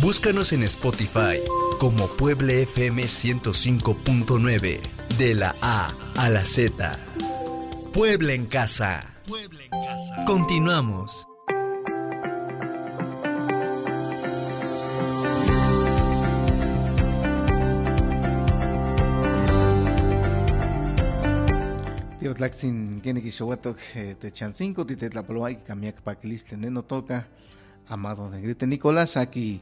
Búscanos en Spotify como Pueble FM 105.9, de la A a la Z. Puebla en casa. Puebla en casa. Continuamos. Tlaxin kene kishowatok te chancinco ti tetlapoloay kamiak pakiliste neno toca amado negrite Nicolás aquí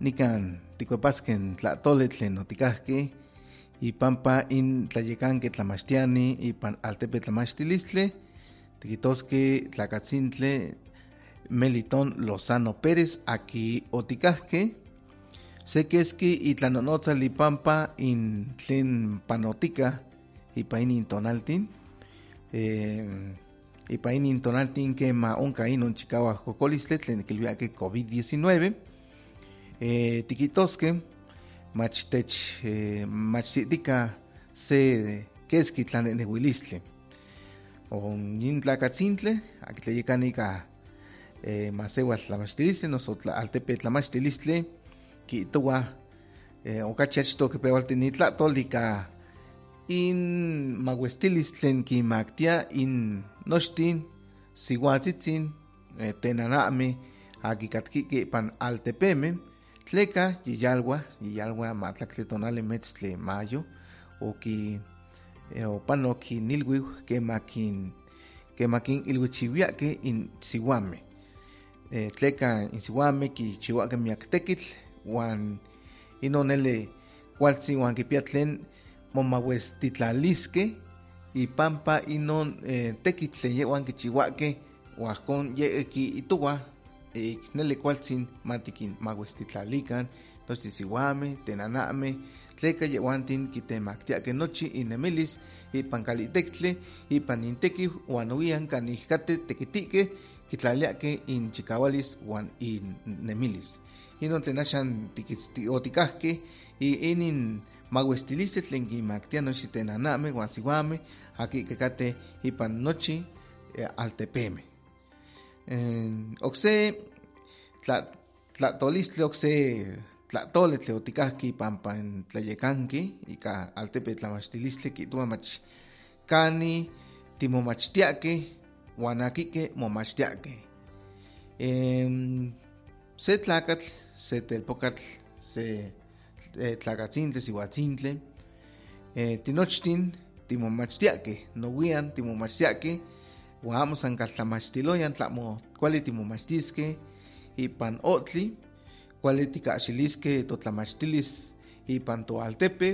nikan tikuepasken tlatole tlen notikahki ipampa in tlayekanki tlamachtiani ipan altepe tlamachtilistle tikitoski tlakatzintle Melitón Lozano Pérez aquí otikahki sekeski itlanonotza lipampa in tlen panotika ipa in tonaltin eh, ipa inin tonaltin que ma onka inon chikawa kokolistli tlen kilwiaki COVID-19 eh, tikitoske mach tech eh, mach sitika se keski tlanenehuilistli on yin tlakatzintle aki tleyekanika eh, masewal tlamachtilistli noso tla, altepe tlamachtilistli kiitowa eh, okachi achto kipewaltin itlatol ika in maguestilis tlen kimaktia in nochtin sihuatzitzin eh, tenanami akikatkiki pan altepeme tleka yiyalwa yiyalwa matlaktli tonali metztli mayo oki eh, opanoki nilwiw kemakin kemakin ilwichiwiake in sihuame eh, tleka in sihuame kichiwake miak tekitl wan inonele kipia tlen momahuestitlaliske ipampa inon eh, tekitle yehuan kichihuake huajkon ye ki matikin mahuestitlalikan entonces sihuame tenaname tleka yehuantin kitemaktiake nochi inemilis ipan kalitektle ipan inteki huan uian kanihkate tekitike kitlaliake in chikawalis huan innemilis inon tlen axan otikahke inin mahuestilistli tlen kimaktia nochi tenaname huan sihuame aki kekate ipan nochi eh, altepeme eh, okse tlatolistli okse tlatole tle otikahki pampa en tlayekanki ika altepe tlamachtilistli kitua mach kani timomachtiake huan akike momachtiake eh, se tlakatl se telpokatl se tlakatzintle sihuatzintle eh, tinochtin timomachtiake nowian timomachtiake huan amo san kaltlamachtiloyan tlamo kuali timomachtiske ipan otli kuali tikahxiliske totlamachtilis ipan toaltepe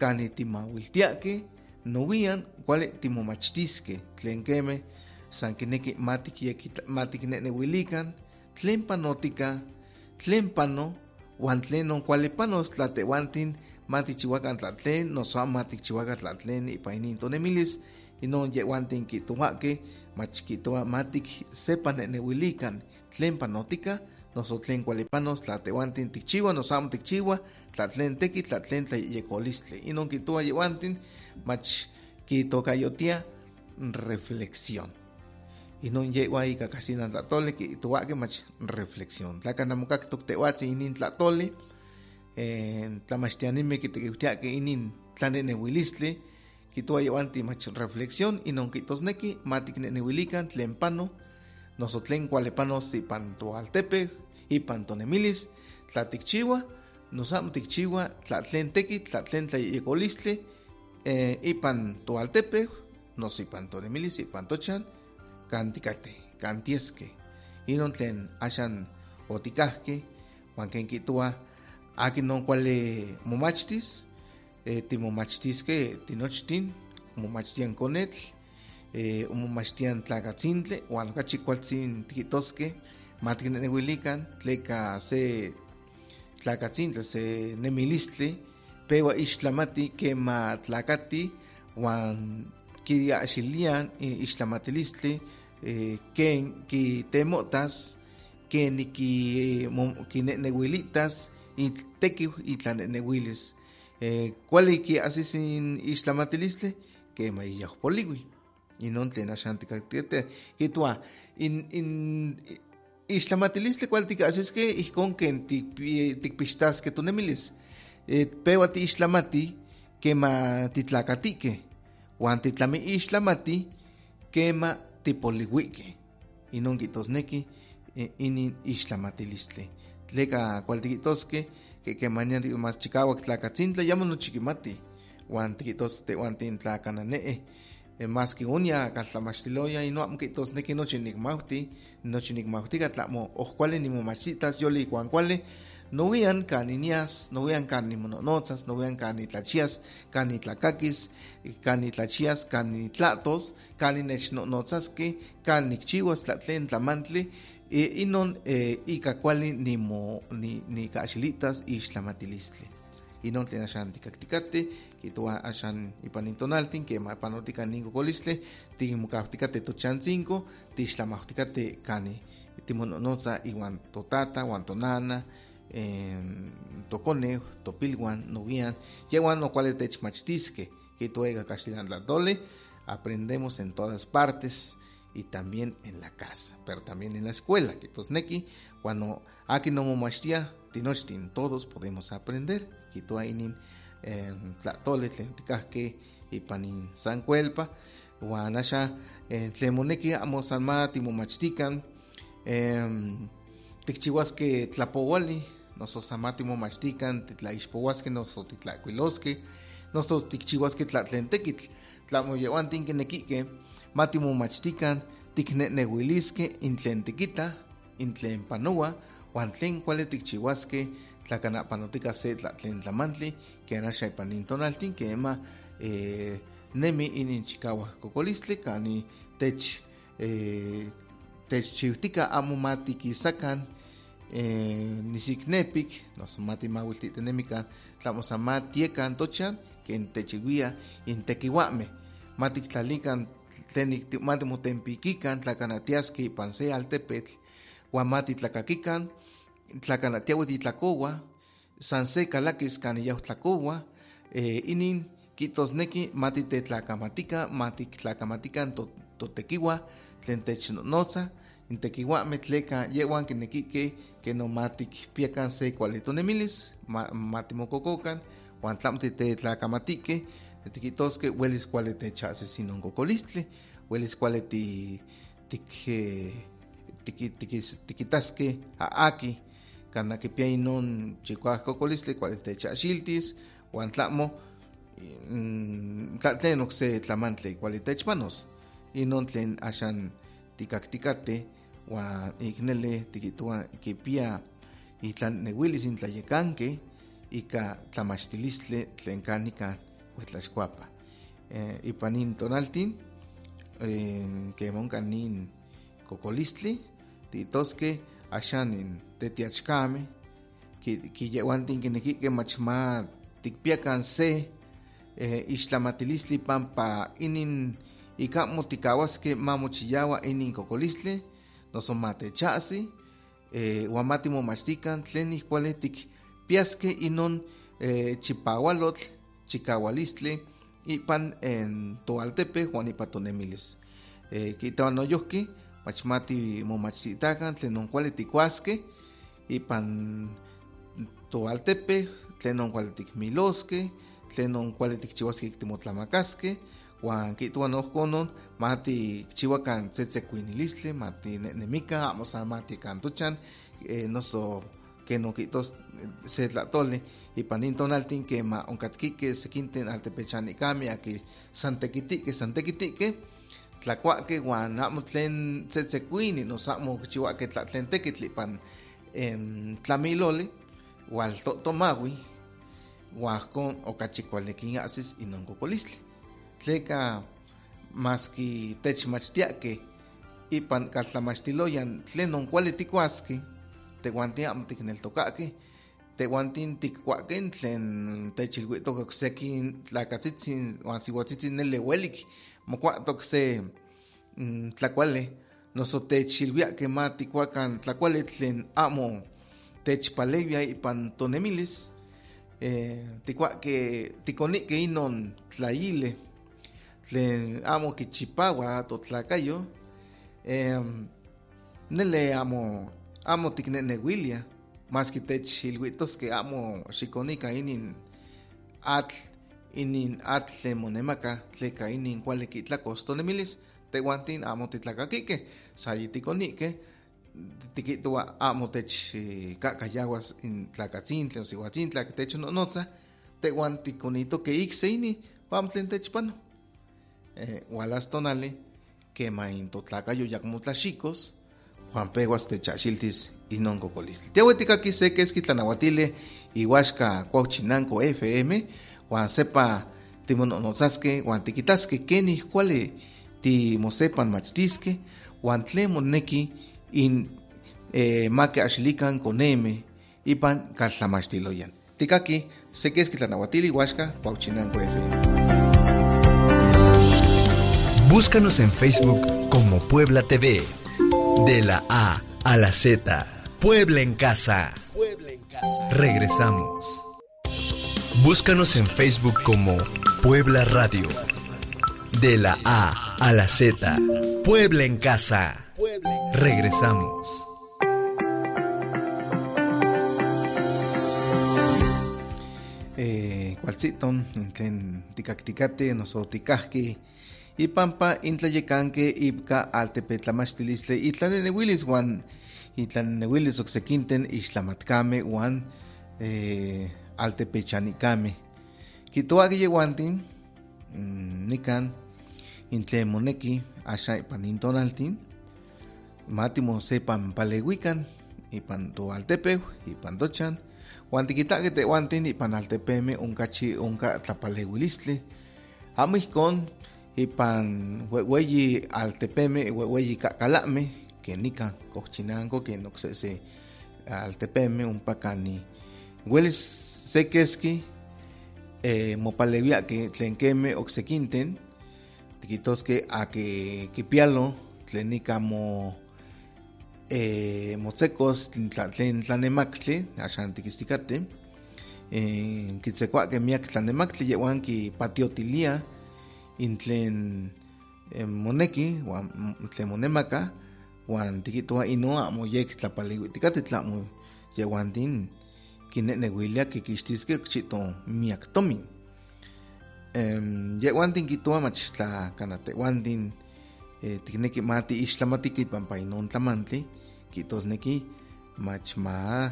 kani timauiltiake nowian kuali timomachtiske tlen keme san kineki matikneneuilikan tlen panotika tlen pano huan tlen kuali panos tlatehuantin matichihuakan tlatlen noso amo matikchihuakan tlatlen inon yehuantin kihtohuake mach kihtowa matik sepa neneuilikan tlen panotika noso tlen kuali panos tlatehuantin tikchiua noso amo tikchiua tlatlen teki tlatlen tlayeyekolistli inon kihtowa yehuantin mach kitokayotia reflexión. Inon yewa ika kasina tlatoli kihtohuake mach reflexión. Tlakanamokaktok tehuatzi inin tlatoli tlamachtianimeh kitekiutiake inin tlaneneuilistli kihtowa yehuantin mach reflexión inon kihtosneki matikneneuilikan tlen pano noso tlen kuali panos ipan toaltepe ipan tonemilis tla tikchiua noso amo tikchiua tlatlen tekitl tlatlen tlayeyekolistli eh, ipan toaltepe noso ipan tonemilis ipan tochan kan tikateh kan tieskeh inon tlen axan otikahki huan ken kihtowa akin non kuali momachtis eh, timomachtiskeh tinochtin momachtian konetl eh, momachtian tlakatzintle huan okachi kualtzin tikihtoskeh matikneneuilikan tleka se tlakatzintle se nemilistli pewa ixtlamati kema tlakati huan kiahxilian ixtlamatilistli eh, ken kitemotas ken ki kineneuilitas itlaneneuilis eh, kuali kiahsis in ixtlamatilistli kema iyahpoliwi inon tlen axan tikaktiete kihtowa in, in ixtlamatilistli cual tikahsisque ihkon ken tikpixtasque tonemilis. Eh, pewa ti ixtlamati kema titlacatique, huan titlami ixtlamati kema tipolihuique. Inon kitosneki eh, inin ixtlamatilistli. Tleka cual tikitosque que kemanian mas chikawak tlacatzintla yamo no chiquimati. Huan tikitos te huan tintlacananee. más que unia kaltlamachtiloya y no amo kitosneki nochi nikmauti, nochi nikmauti katlamo ojkuali nimomachitas yoli ikuan kuali no vean caninias, no vean canimononotzas, no vean canitlachías, canitlacakis, canitlachias, canitlatos, caninechnonotzaski, canicchiwas, tlatlen, tlamantli, e, inon e, ika kuali nimo ni ni kaxilitas ixtlamatilistli. Inon tlen axan tikaktikate, kitua axan ipan intonaltin, que panotika ningo kolistli, timokautikate tochancinco, tixtlamautikate cani timononotza iwan totata, wan tonana, tocone, topilguan, novian, yeguan no cuales techmachtisque, que tuega la dole, aprendemos en todas partes y también en la casa, pero también en la escuela, que tosneki, cuando aquí no momachtia, tinochtin, todos podemos aprender, que tu ainin, tlatole, tlenticasque, y panin sancuelpa, guanasha, tlemoneki, amos alma, timomachtican, tikchihuasque tlapowali, nososamatimo machtican, titlaixpohuasque, nosotitlacuilosque, nosotikchihuasque tlatlentequitl, tlamoyehuantin matimo machtican, tiknenehuilisque, intlen tiquita, intlen panoa, huan tlen kuali tikchihuasque, tlacanapanotica se tlatlen tlamantli, que anaxa ipanin tonaltin, que ema eh, nemi inin chicahua cocolistli, cani tech eh, techchiutica amo matiquisacan, eh, nisiknepik, nosamati mawiltitenemikan, tlamosama tiekan tochan, ken techiwia in tekiwame, matiktlalikan tlen matimotempikikan, tlakanatiaski ipan se altepetl, uan matitlakakikan, tlakanatiawi titlakowa, san se kalakis kan yautlakowa, eh, inin kitosneki matitetlakamatika, matiktlakamatika totekiwa, tlen technotza, intekiwame tleka yewan kinekike que no matik piakan se kualitonemilis matimokokokan huan tlamo titlakamatiqueh tikitosqueh welis kuali techahsis inon kokolistli welis kuali ti tik tikitasqueh aaki kana kipia inon chikuaj kokolistli kuali techahxiltis huan tlamo tlen okse tlamantli kuali techpanos inon tlen axan tikaktikateh wa iknele tikitua kipia itlan newilis intlayekanke ika tlamachtilistle tlen huetlaxkuapa. Eh, ipan nin tonaltin, eh, kemon kanin kokolistli, titoske axan in tetiachkame, kiyewantin kinekike mach ma tikpiakan se eh, ixtlamatilistli pampa inin ikamo tikawaske mamochiyawa inin kokolistli, noso matechasi, eh, momachtikan, tlen ihkuali tikpiaske inon eh, chikawalistli, ipan en toaltepe, Juan ipa tonemilis. Eh, kitawan noyohki, machmati momachtitakan, tlen onkuali tikuaske, ipan toaltepe, tlen onkuali tikmiloske, tlen onkuali tikchiwaske timotlamakaske, Juan kituan ohkonon, mati chihuacan tzetzecuinilistli, mati nemica, amo san mati cantuchan, eh, noso que no quitos se tlatole, y panin tonaltin que ma oncatquique se quinten altepechanicami, aquí santequitique, santequitique, tlacuaque, guan amo tlen tzetzecuini, nos amo chihuaque tlatlen tequitli pan em, tlamilole, gual tomawi, guajcon ocachicualequin asis y non cocolistli. Tleca maski techmachtiaque ipan kaltlamachtiloyan tlenon kuali tikuaski tehuantin amo tikneltokaque tehuantin tikkuaken tlen techilhuitok okseki tlakatzitzin uan siuatzitzin nele uelik mokuatok se mm, tlakuali noso techilhuiaque ma tikuakan tlakuali tlen amo techpalewia ipan tonemilis. Eh, tikuaque tikonique inon tlaile. Tlen amo kichipawa totlacayo eh, nele amo amo tiknenewilia más que tech ilhuitos que amo xikonika inin atl inin atl tlemonemaka tleka inin tonemilis tehuantin amo titlakakike sayitikonique tikihtowa amo tech kakayawas in tlakatzintli o sihuatzintla tech nonotza tehuan tikonitoke ikse ini amo tlen techpano eh, walas tonali kema in totlakayo Juan Peguas techachiltis inon kokolistli. Tiahuetikaki se keski tlanawatile ihuaxka cuauchinanco FM, Juan sepa timononotzasque, Juan tikitaske keni kuali timosepan machtiske, Juan tlen moneki in eh, make axilikan koneme ipan kaltlamachtiloyan. Tikaki se keski tlanawatile ihuaxka cuauchinanco FM. Búscanos en Facebook como Puebla TV. De la A a la Z. Puebla en casa. Puebla en casa. Regresamos. Búscanos en Facebook como Puebla Radio. De la A a la Z. Puebla en casa. Regresamos. Eh, cualciton, tlen tikaktikate, noso tikahki, ipampa intlayekanke ipka altepetlamachtilistle itlanenewilis wan itlanenewilis oksekinten ixtlamatkame wan eh, altepechanikame. Kitoaki yewantin, mm, nikan, intle moneki, asha ipan intonaltin, matimo sepan palewikan, ipan to altepeu, ipan tochan, wan tikitake tewantin ipan altepeme unkachi unka tlapalewilistli, amo ihkon ipan weyi altepeme weyi kakalame que nika kochinanko que noksese altepeme unpakani welis sekeski eh, mopalewia que tlenkeme oksekinten tikitoske a que kipialo tlen nika mo eh, motzekos tlen tlanemaktli axan tikistikate eh, kitzekoake miak tlanemaktli yehuan kipatiotilia intlen eh, moneki wan tlen monemaka wan tikihtowa ino amo yek tlapaliuitikati tlamo yehuantin kinenewilia kikixtiskeh okchito miak tomin um, yehuantin kihtowa mach tla kana tehuantin eh, tikneki ma tiixtlamatiki pampa inon tlamantli kihtosneki mach ma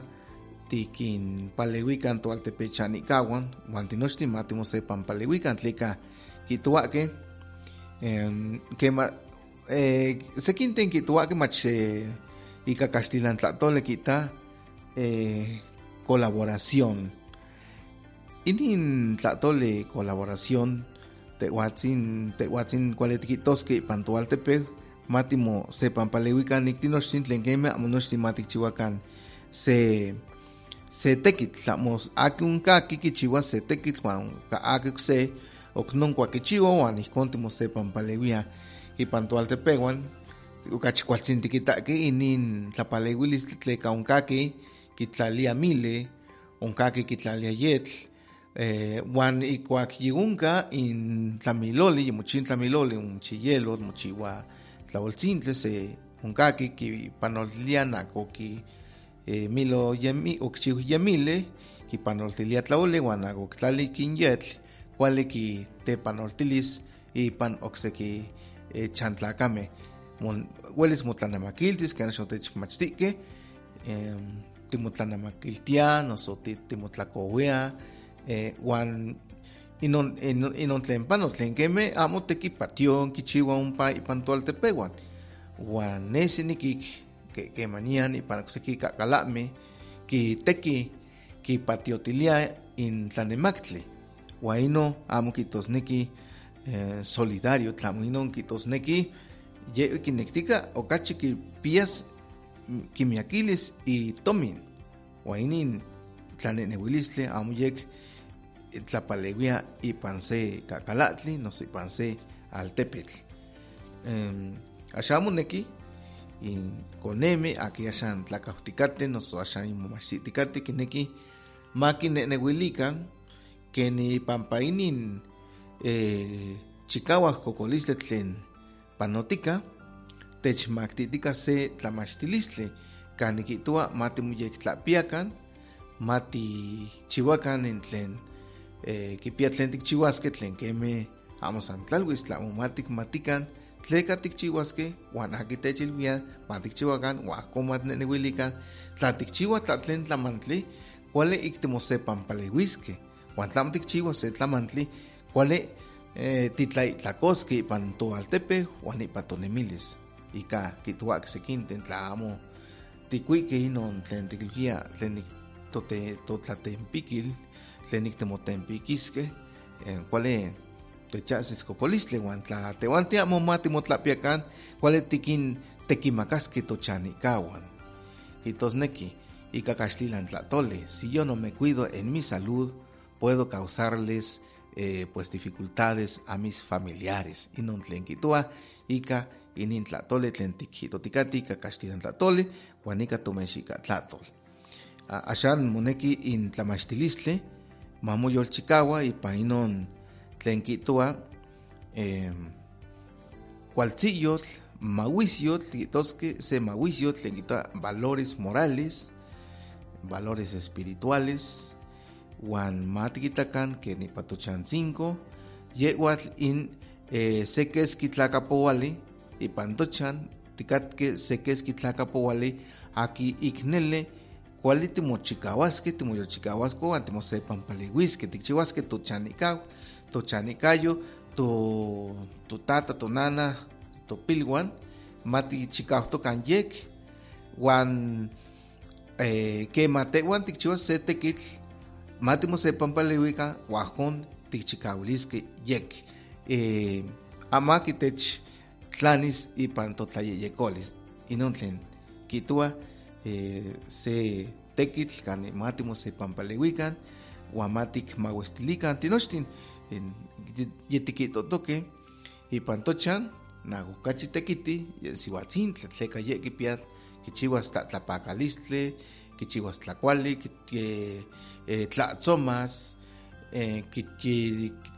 tikinpalewikan toaltepechanikahuan wan tinochtin ma timosepan palewikan tleka kihtowaque eh, kema eh, sekinten kihtowaque mach eh, caxtilan tlahtoli kita eh, colaboración. Inin tlahtoli colaboración tehuatzin tehuatzin ipan toaltepeu matimo sepan palewikan niktinochtin tlen kemeh amo nochtin ma tikchiuakan se se tekitl tlamo aki onkaki kichiua se tekitl huan aki okse huan ihkon timosepan palewia okachi kualtzin tikitaki inin tlapalewilistli tleka onkaki kitlalia mile onkaki kitlalia yetl eh, ikuak yiunka in tlamiloli yimochin tlamiloli mochiyelo mochiwa tlaoltzintli se onkaki kipanoltilia nako ki eh, milo yemi okchiu yemile kipanoltilia tlaoli huan ako tlali kin yetl kuali kitepanoltilis ipan okseki eh, chantlakame. Mon welis motlanemakiltis ken xotechmachtihkeh eh, timotlanemakiltia noso timotlakowia eh, huan inon, inon, inon tlen pano tlen kemeh amo tekipation kichiua ompa ipan toaltepehuan huan nesi nikik ke, kemanian ipan okseki kakalahmeh kiteki kipatiotilia in tlanemaktli huan inon amo kitosneki eh, solidario tlamo inon kitosneki ye kinektika okachi kipias kimiakilis itomin huan inin tlanenewilistli amo yek tlapalewia ipan se kakalatli noso ipan se altepetl. Um, axan moneki in konemi aki axan tlakautikate noso axan inmomachtitikate kineki makinenewilikan keni pampa inin eh, chikawak kokolistli tlen techmaktitika se tlamachtilistle kan nikitua mati muyektlapiekan mati chihuacan en tlen eh, kipia tlen tikchihuaske tlen keme amo san tlalwis tlamomatik matikan tleka tikchihuaske uan aki techilwia matikchihuakan uan ahko matnenewilikan tla tikchiua tla tlen tlamantli kuali timosepanpalewiske uan tlamo se tlamantli kuali eh, titlaitlakoske ipan toaltepe uan ipan tonemilis ika kituak sekinten tla amo tikuike inon tlen tikilwia tlen totlatempikil tlen niktemotempikiskeh kuali techahsis kopolistle uan tla tehuan tiamo ma timotlapiakan kuali tikin tekimakaskeh tochanikahuan kijtosneki ika kaxtilan tlatoli si yo no me cuido en mi salud puedo causarles eh, pues dificultades a mis familiares. Inon tlen kitua ika inin tlatoli tlen tikjitotikati ika kaxtilan tlatoli uan ika tomexika tlatol axan moneki in tlamachtilistli mamoyolchikaua ipan inon tlen kitua eh, kualtziyotl mahuisiotl kihtoskeh se mahuisiotl tlen kitua valores morales valores espirituales uan matikitakan ken ipan tochantzintli yehuatl in eh, se keski tlakapouali ipan tochan tikatkeh se keski tlakapouali aki iknele kuali timochikahuaskeh timoyolchikahuaskeh uan timosepanpalewiskeh tikchiuaskeh tochanikaw tochanikayo to totata tonana topilhuan matichikautokan yek uan eh, kema tehwan tikchiuas se tekitl matimosepanpalewikan uajkon tikchikauiliskeh yek eh, ama kitech tlanis ipan totlayeyekolis inon tlen kitua eh, se tekitl kan matimosepanpalewikan uan matikmauestilikan tinochtin yitikitotoke ipan tochan nahukachi tekiti sihuatzintla tleka ye kipia kichiuas tlatlapakalistle kichiuas tlakuali tlatzomas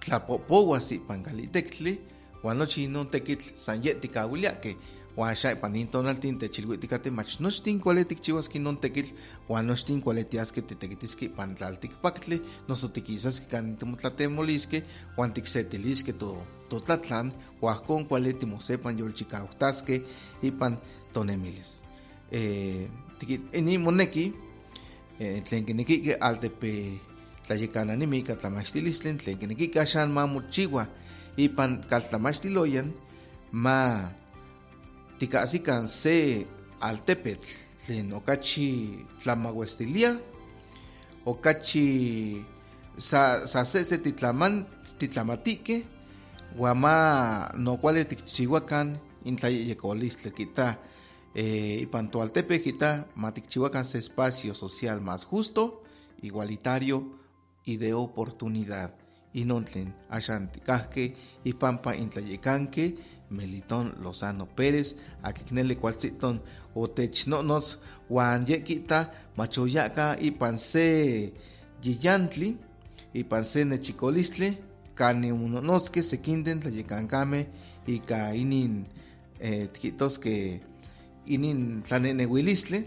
tlapopouas ipan kalitektli uan nochi inon tekitl san ye tikauiliakeh uan xa ipan nin tonaltin techilhuitikateh mach nochtin kuali tikchiuaskeh inon tekitl uan nochtin kuali tiaskeh titekitiskeh ipan tlaltikpaktli noso tikisaskeh kanin timotlatemoliskeh uan tiksetiliskeh to yolchikauhtaskeh ipan tonemilis. Eh, inin moneki eh, tlen kinekihkeh altepe tlayekananimi ika tlamachtilistli tlen kinekihkeh axan mamochiua ipan kaltlamachtiloyan ma tikahsikan se altepetl tlen okachi tlamauestilia okachi sa, sa se se titlaman titlamatikeh uan ma nokuali tikchiuakan intlayeyekolistli kita eh, ipan toaltepe kita ma tikchiuakan se espacio social más justo igualitario y de oportunidad. Inon tlen axan tikahkeh ipampa intlayekanke Melitón Lozano Pérez akikneli kualtziton otechnonos uan ye kita machoyaka ipan se yiyantli ipan se nechikolistli kani unonoskeh sekinten tlayekankameh ika inin tlanenewilistli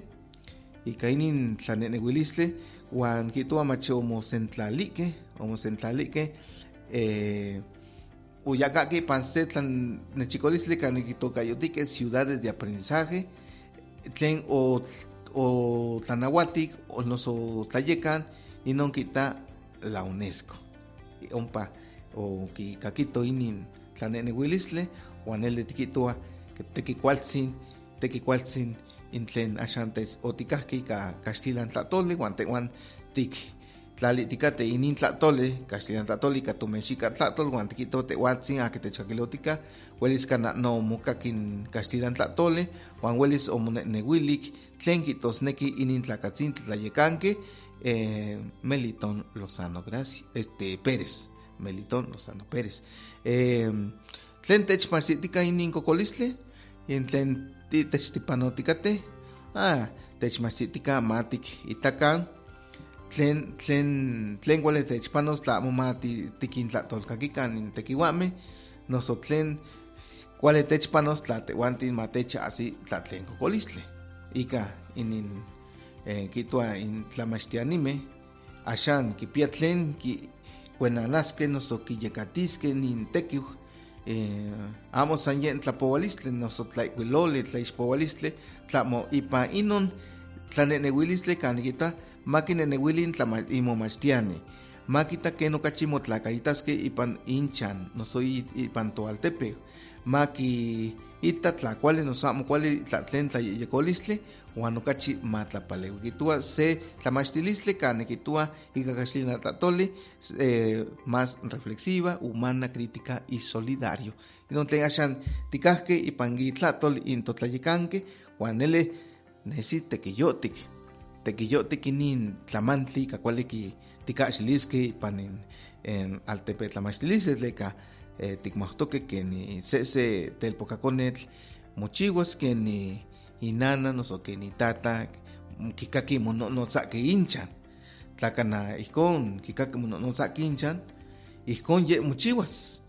ika inin tlanenewilistli uan kihtowa mach omosentlalikeh omosentlalikeh eh, uyakaki ipan se tlan nechikolistli kan kitokayotihkeh ciudades de aprendizaje tlen o, o tlanahuatik o noso tlayekan inon kita la UNESCO. Ompa o kikakito inin tlanenewilistli uan neli tikihtowa tekikualtzin tekikualtzin in tlen axan tech otikahki ika kaxtilan tlatoli uan tehuan tik tlalitikate inin tlatoli kaxtilan tlatoli ika tomexika tlatol uan tikihtowa tehuatzin aki techkakilotika uelis kana noomokakin kaxtilan tlatoli uan uelis omonehnewilik tlen kihtosneki inin eh, Melitón Lozano gracias este Pérez Melitón Lozano Pérez. Eh, tlen techmahsitika inin yen tlen techtipanotikateh ah techmahsitika matik itakan tlen tlen tlen kuali techpanos tla amo ma tikintlahtolkakikan in tekiuameh noso tlen cuál techpanos tlatehuantin matecha así tlatlencocolistle. Ika inin eh, kitua in tlamachtianime ashan kipiatlen ki kuenanaske noso kiyekatiske nin tekiu eh, amo san yen tlapohualistle noso tlaikuiloli tlaixpohualistle tlamo ipa inon tlanenehuilistle kanikita makinenewilin imomachtiani makita ken okachi motlakaitaske ipan inchan noso ipan toaltepec. Maki ita tlakuali noso amo kuali tlatlen tlayeyekolistli huan okachi matlapalewi kitua se tlamachtilistli kane kitua ika kaxtlina tlatoli eh, más reflexiva, humana, crítica y solidario. Inon tlen axan tikahke ipan tlatoli in totlayekanke huan nele nesi tekiyotik. Tekiyotik inin tlamantli kakuali ki tikaxiliske ipan en altepe tlamachtilistli tleka eh, tikmahtoke que ni se se telpocaconetl mochiwas que ni inana noso que ni tata kikaki mono no tsake inchan tlakana ihkon kikaki mono no tsake inchan ihkon ye mochiwas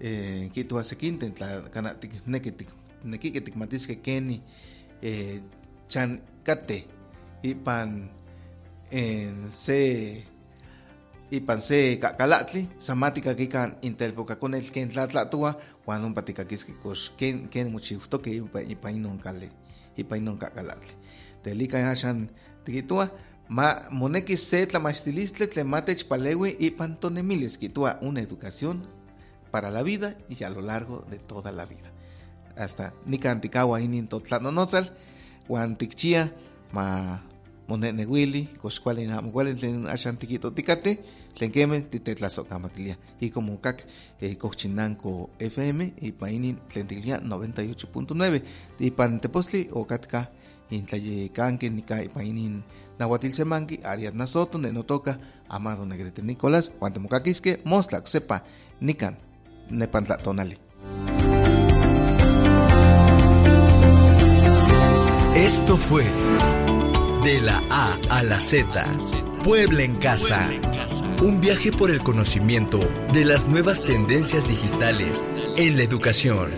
eh, kitua sekinten tlakana tikneki tik nekiki tikmatiske keni eh, chan kate. Ipan en se ipan se kakalatli samatika kikan intelpokakonetl ken tlatlatua huan ompa tikakiski kox ken ken mochiutoke ipan inon kali ipan inon kakalatli telika axan tikitua ma moneki se tlamachtilistli tlen matechpaleui ipan tonemilis kitua una educación para la vida y a lo largo de toda la vida. Hasta nikan tikaua inin totlanonotzal huan tikchia ma monenewili kox kuali amo kuali tlen axan tikitotikateh tlen kemeh titetlasokamatilia y como kak eh, Cochinanco FM ipan inin tlen tikilia 98.9 ipan tepostli okatka intlayekanki nika ipan inin nahuatilsemanki Ariadna Soto nenotoka Amado Negrete Nicolás huan temokakiskeh mostla oksepa nikan nepan tlatonali Esto fue De la A a la Z. Puebla en casa. Un viaje por el conocimiento de las nuevas tendencias digitales en la educación.